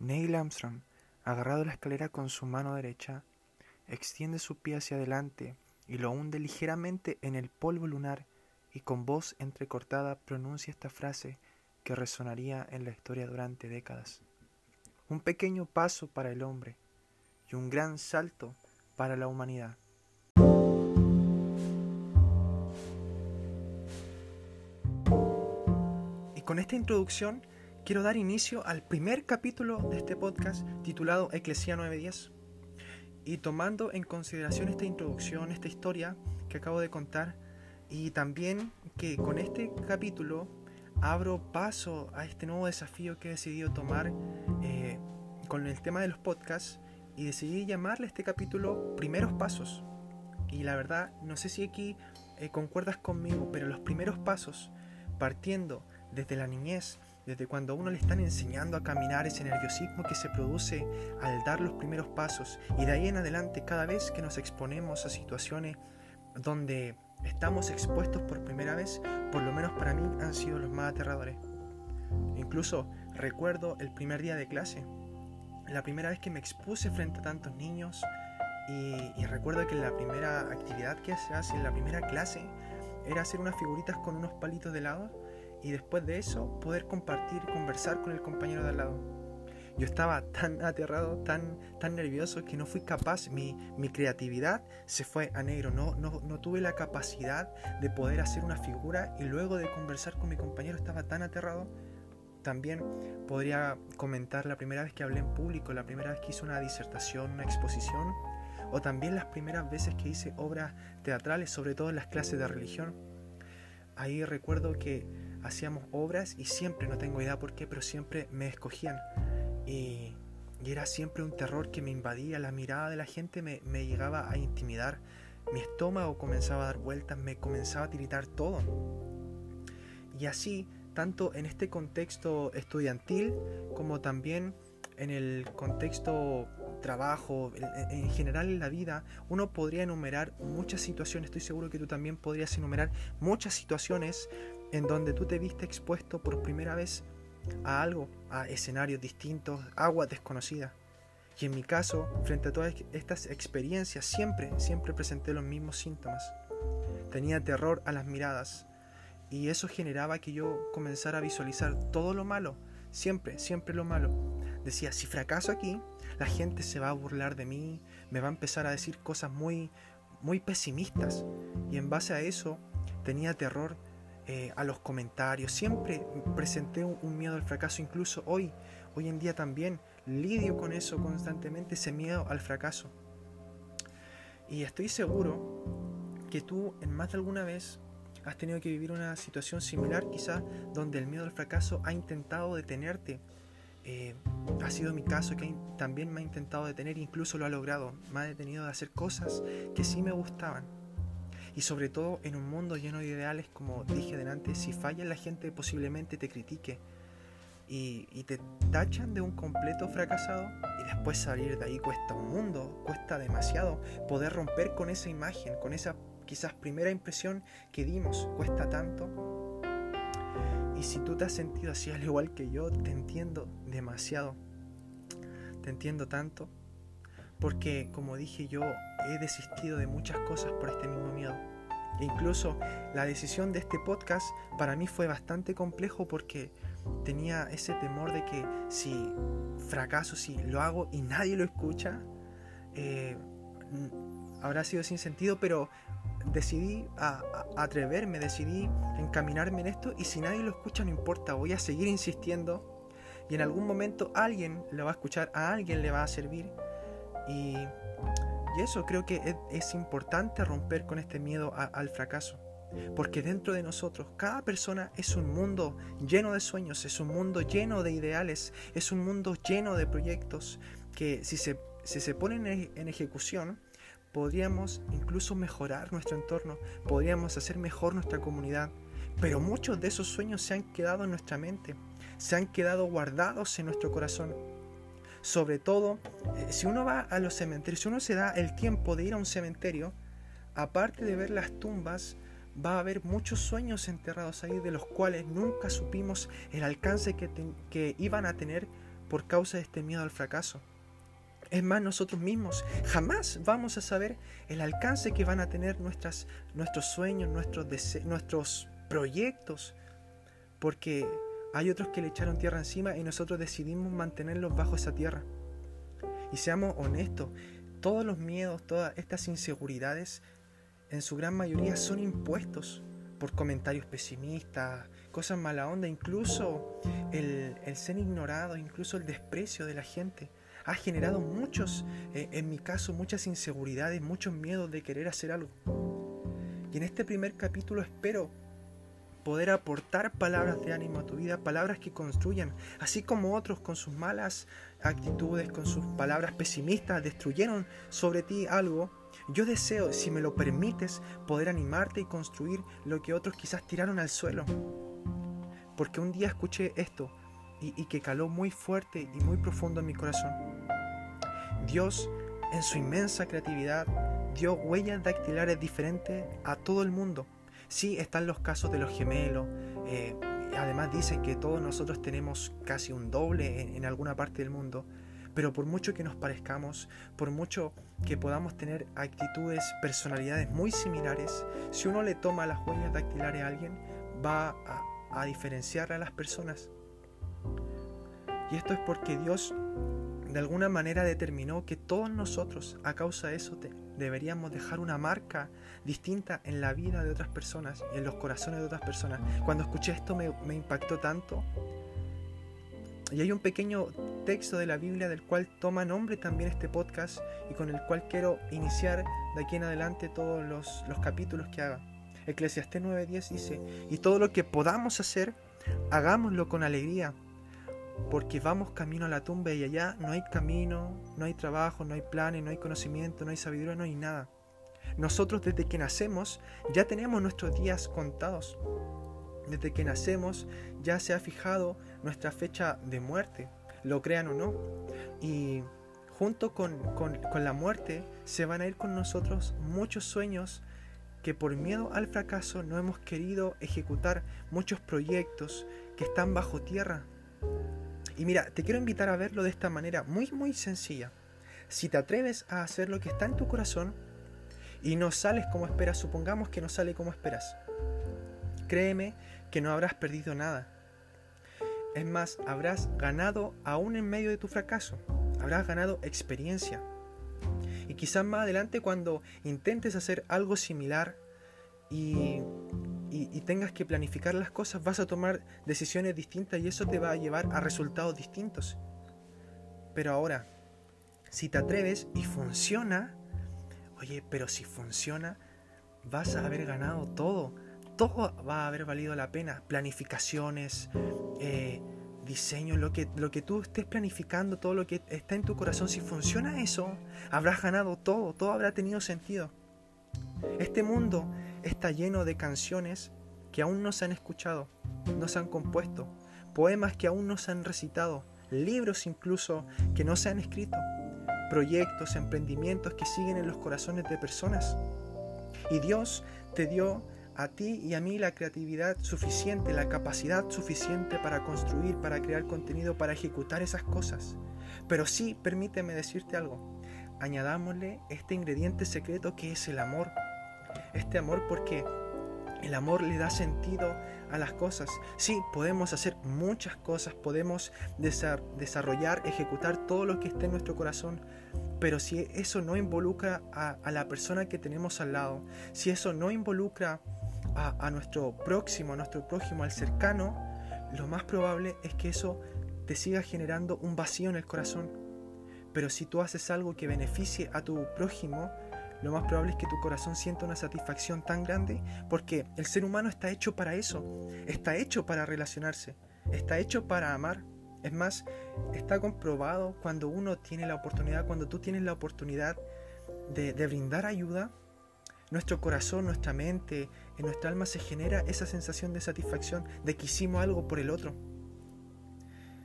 Neil Armstrong, agarrado a la escalera con su mano derecha, extiende su pie hacia adelante y lo hunde ligeramente en el polvo lunar y con voz entrecortada pronuncia esta frase que resonaría en la historia durante décadas. Un pequeño paso para el hombre y un gran salto para la humanidad. Y con esta introducción quiero dar inicio al primer capítulo de este podcast titulado Eclesía 910. Y tomando en consideración esta introducción, esta historia que acabo de contar, y también que con este capítulo abro paso a este nuevo desafío que he decidido tomar eh, con el tema de los podcasts y decidí llamarle este capítulo Primeros Pasos. Y la verdad, no sé si aquí eh, concuerdas conmigo, pero los primeros pasos, partiendo desde la niñez, desde cuando a uno le están enseñando a caminar, ese nerviosismo que se produce al dar los primeros pasos, y de ahí en adelante, cada vez que nos exponemos a situaciones donde estamos expuestos por primera vez, por lo menos para mí han sido los más aterradores. Incluso recuerdo el primer día de clase, la primera vez que me expuse frente a tantos niños y, recuerdo que la primera actividad que se hace en la primera clase era hacer unas figuritas con unos palitos de helado y después de eso poder compartir, conversar con el compañero de al lado. Yo estaba tan aterrado, tan, tan nervioso que no fui capaz, mi, mi creatividad se fue a negro, no, no, no tuve la capacidad de poder hacer una figura y luego de conversar con mi compañero estaba tan aterrado. También podría comentar la primera vez que hablé en público, la primera vez que hice una disertación, una exposición, o también las primeras veces que hice obras teatrales, sobre todo en las clases de religión. Ahí recuerdo que hacíamos obras y siempre, no tengo idea por qué, pero siempre me escogían. Y, era siempre un terror que me invadía, la mirada de la gente me, llegaba a intimidar, mi estómago comenzaba a dar vueltas, me comenzaba a tiritar todo. Y así, tanto en este contexto estudiantil como también en el contexto trabajo, en general en la vida, uno podría enumerar muchas situaciones, estoy seguro que tú también podrías enumerar muchas situaciones en donde tú te viste expuesto por primera vez a algo, a escenarios distintos, agua desconocida. Y en mi caso, frente a todas estas experiencias, siempre, siempre presenté los mismos síntomas. Tenía terror a las miradas y eso generaba que yo comenzara a visualizar todo lo malo, siempre, siempre lo malo. Decía, si fracaso aquí, la gente se va a burlar de mí, me va a empezar a decir cosas muy, muy pesimistas. Y en base a eso, tenía terror eh, a los comentarios. Siempre presenté un, miedo al fracaso, incluso hoy, hoy en día también lidio con eso constantemente, ese miedo al fracaso. Y estoy seguro que tú en más de alguna vez has tenido que vivir una situación similar, quizás donde el miedo al fracaso ha intentado detenerte. Eh, ha sido mi caso que también me ha intentado detener, incluso lo ha logrado. Me ha detenido de hacer cosas que sí me gustaban y sobre todo en un mundo lleno de ideales, como dije delante, si falla la gente posiblemente te critique y, te tachan de un completo fracasado y después salir de ahí cuesta un mundo, cuesta demasiado poder romper con esa imagen, con esa quizás primera impresión que dimos, cuesta tanto. Y si tú te has sentido así al igual que yo, te entiendo demasiado, te entiendo tanto porque como dije yo he desistido de muchas cosas por este mismo miedo. E incluso la decisión de este podcast para mí fue bastante complejo porque tenía ese temor de que si fracaso, si lo hago y nadie lo escucha, eh, habrá sido sin sentido, pero decidí atreverme, decidí encaminarme en esto y si nadie lo escucha no importa, voy a seguir insistiendo y en algún momento alguien lo va a escuchar, a alguien le va a servir y, eso creo que es, importante romper con este miedo al fracaso. Porque dentro de nosotros, cada persona es un mundo lleno de sueños, es un mundo lleno de ideales, es un mundo lleno de proyectos que si se, se ponen en ejecución, podríamos incluso mejorar nuestro entorno, podríamos hacer mejor nuestra comunidad. Pero muchos de esos sueños se han quedado en nuestra mente, se han quedado guardados en nuestro corazón sobre todo, eh, si uno va a los cementerios, si uno se da el tiempo de ir a un cementerio, aparte de ver las tumbas, va a haber muchos sueños enterrados ahí de los cuales nunca supimos el alcance que, que iban a tener por causa de este miedo al fracaso. Es más, nosotros mismos jamás vamos a saber el alcance que van a tener nuestras, nuestros sueños, nuestros, nuestros proyectos, porque hay otros que le echaron tierra encima y nosotros decidimos mantenerlos bajo esa tierra. Y seamos honestos, todos los miedos, todas estas inseguridades, en su gran mayoría son impuestos por comentarios pesimistas, cosas mala onda, incluso el, ser ignorado, incluso el desprecio de la gente. Ha generado muchos, eh, en mi caso, muchas inseguridades, muchos miedos de querer hacer algo. Y en este primer capítulo espero poder aportar palabras de ánimo a tu vida, palabras que construyan, así como otros con sus malas actitudes, con sus palabras pesimistas, destruyeron sobre ti algo. Yo deseo, si me lo permites, poder animarte y construir lo que otros quizás tiraron al suelo. Porque un día escuché esto y, que caló muy fuerte y muy profundo en mi corazón. Dios, en su inmensa creatividad, dio huellas dactilares diferentes a todo el mundo Sí, están los casos de los gemelos. Eh, además dicen que todos nosotros tenemos casi un doble en, alguna parte del mundo. Pero por mucho que nos parezcamos, por mucho que podamos tener actitudes, personalidades muy similares, si uno le toma las huellas dactilares a alguien, va a, a diferenciar a las personas. Y esto es porque Dios de alguna manera determinó que todos nosotros, a causa de eso, deberíamos dejar una marca distinta en la vida de otras personas y en los corazones de otras personas. Cuando escuché esto me, impactó tanto. Y hay un pequeño texto de la Biblia del cual toma nombre también este podcast y con el cual quiero iniciar de aquí en adelante todos los, los capítulos que haga. Eclesiastés 9:10 dice, y todo lo que podamos hacer, hagámoslo con alegría porque vamos camino a la tumba y allá no hay camino, no hay trabajo, no hay planes, no hay conocimiento, no hay sabiduría, no hay nada. Nosotros desde que nacemos ya tenemos nuestros días contados. Desde que nacemos ya se ha fijado nuestra fecha de muerte, lo crean o no. Y junto con, con, la muerte se van a ir con nosotros muchos sueños que por miedo al fracaso no hemos querido ejecutar muchos proyectos que están bajo tierra y mira, te quiero invitar a verlo de esta manera muy muy sencilla. Si te atreves a hacer lo que está en tu corazón y no sales como esperas, supongamos que no sale como esperas. Créeme que no habrás perdido nada. Es más, habrás ganado aún en medio de tu fracaso. Habrás ganado experiencia. Y quizás más adelante cuando intentes hacer algo similar y y, tengas que planificar las cosas, vas a tomar decisiones distintas y eso te va a llevar a resultados distintos. Pero ahora, si te atreves y funciona, oye, pero si funciona, vas a haber ganado todo. Todo va a haber valido la pena. Planificaciones, eh, diseño, lo que, lo que tú estés planificando, todo lo que está en tu corazón, si funciona eso, habrás ganado todo, todo habrá tenido sentido. Este mundo está lleno de canciones que aún no se han escuchado, no se han compuesto, poemas que aún no se han recitado, libros incluso que no se han escrito, proyectos, emprendimientos que siguen en los corazones de personas. Y Dios te dio a ti y a mí la creatividad suficiente, la capacidad suficiente para construir, para crear contenido, para ejecutar esas cosas. Pero sí, permíteme decirte algo, añadámosle este ingrediente secreto que es el amor este amor porque el amor le da sentido a las cosas. Sí, podemos hacer muchas cosas, podemos desarrollar, ejecutar todo lo que esté en nuestro corazón, pero si eso no involucra a, la persona que tenemos al lado, si eso no involucra a, nuestro próximo, a nuestro prójimo, al cercano, lo más probable es que eso te siga generando un vacío en el corazón. Pero si tú haces algo que beneficie a tu prójimo, lo más probable es que tu corazón sienta una satisfacción tan grande porque el ser humano está hecho para eso, está hecho para relacionarse, está hecho para amar. Es más, está comprobado cuando uno tiene la oportunidad, cuando tú tienes la oportunidad de, brindar ayuda, nuestro corazón, nuestra mente, en nuestra alma se genera esa sensación de satisfacción de que hicimos algo por el otro.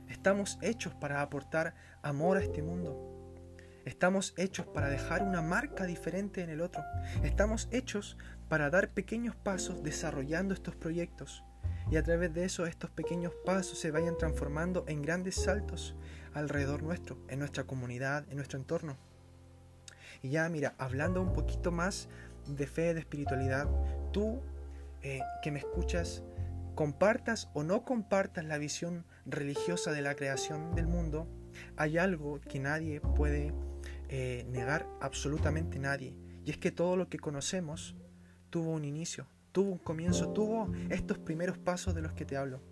Estamos hechos para aportar amor a este mundo. Estamos hechos para dejar una marca diferente en el otro. Estamos hechos para dar pequeños pasos desarrollando estos proyectos. y a través de eso estos pequeños pasos se vayan transformando en grandes saltos alrededor nuestro, en nuestra comunidad, en nuestro entorno. Y ya mira, hablando un poquito más de fe, de espiritualidad, tú eh, que me escuchas, compartas o no compartas la visión religiosa de la creación del mundo, hay algo que nadie puede eh, negar, absolutamente nadie, y es que todo lo que conocemos tuvo un inicio, tuvo un comienzo, tuvo estos primeros pasos de los que te hablo.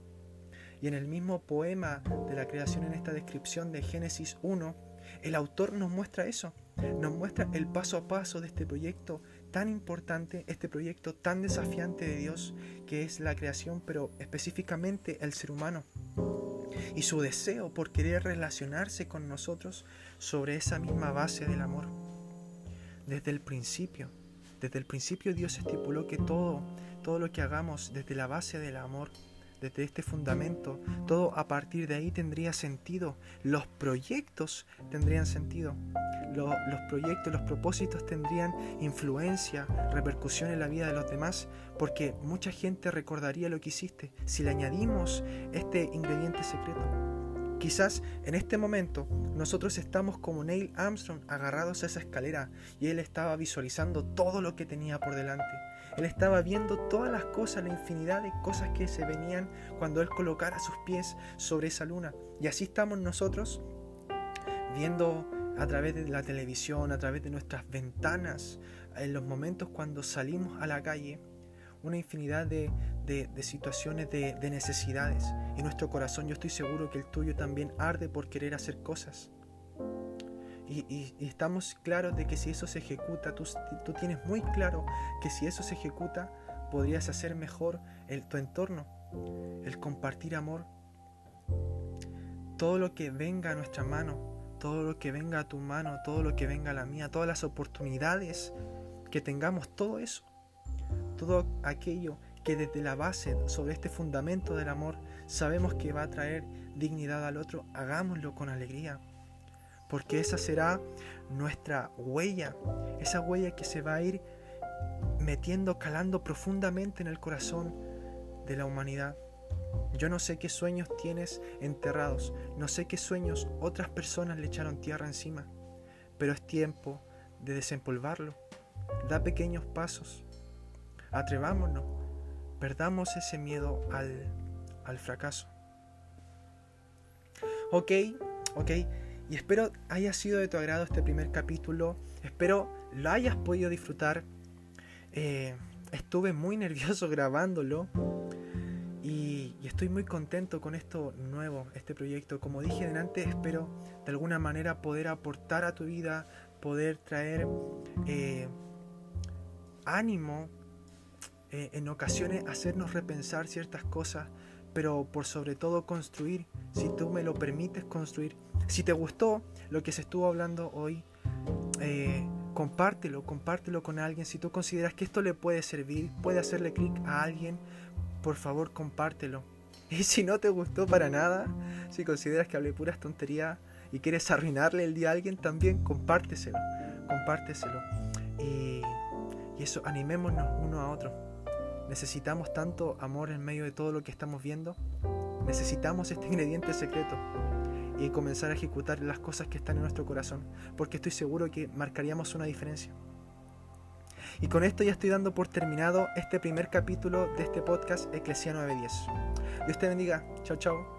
Y en el mismo poema de la creación, en esta descripción de Génesis 1, el autor nos muestra eso, nos muestra el paso a paso de este proyecto tan importante, este proyecto tan desafiante de Dios, que es la creación, pero específicamente el ser humano. Y su deseo por querer relacionarse con nosotros sobre esa misma base del amor. Desde el principio, desde el principio Dios estipuló que todo, todo lo que hagamos desde la base del amor, desde este fundamento, todo a partir de ahí tendría sentido. Los proyectos tendrían sentido. Los, proyectos, los propósitos tendrían influencia, repercusión en la vida de los demás, porque mucha gente recordaría lo que hiciste si le añadimos este ingrediente secreto. Quizás en este momento nosotros estamos como Neil Armstrong agarrados a esa escalera y él estaba visualizando todo lo que tenía por delante. Él estaba viendo todas las cosas, la infinidad de cosas que se venían cuando él colocara sus pies sobre esa luna. Y así estamos nosotros viendo a través de la televisión, a través de nuestras ventanas, en los momentos cuando salimos a la calle, una infinidad de, situaciones de, necesidades. Y nuestro corazón, yo estoy seguro que el tuyo también arde por querer hacer cosas. Y, estamos claros de que si eso se ejecuta, tú, tú, tienes muy claro que si eso se ejecuta, podrías hacer mejor el, tu entorno, el compartir amor. Todo lo que venga a nuestra mano, todo lo que venga a tu mano, todo lo que venga a la mía, todas las oportunidades que tengamos, todo eso todo aquello que desde la base, sobre este fundamento del amor, sabemos que va a traer dignidad al otro, hagámoslo con alegría. Porque esa será nuestra huella, esa huella que se va a ir metiendo, calando profundamente en el corazón de la humanidad. Yo no sé qué sueños tienes enterrados, no sé qué sueños otras personas le echaron tierra encima, pero es tiempo de desempolvarlo. Da pequeños pasos, Atrevámonos, perdamos ese miedo al, fracaso. Ok, ok, y espero haya sido de tu agrado este primer capítulo, espero lo hayas podido disfrutar. Eh, estuve muy nervioso grabándolo estoy muy contento con esto nuevo, este proyecto. Como dije antes, espero de alguna manera poder aportar a tu vida, poder traer eh, ánimo eh, en ocasiones hacernos repensar ciertas cosas, pero por sobre todo construir, si tú me lo permites construir. Si te gustó lo que se estuvo hablando hoy, eh, compártelo, compártelo con alguien. Si tú consideras que esto le puede servir, puede hacerle clic a alguien, por favor compártelo. Y si no te gustó para nada, si consideras que hablé puras tonterías y quieres arruinarle el día a alguien, también compárteselo, compárteselo. Y, y eso, animémonos uno a otro. Necesitamos tanto amor en medio de todo lo que estamos viendo. Necesitamos este ingrediente secreto y comenzar a ejecutar las cosas que están en nuestro corazón, porque estoy seguro que marcaríamos una diferencia. Y con esto ya estoy dando por terminado este primer capítulo de este podcast Eclesia 910. Dios te bendiga. Chao, chao.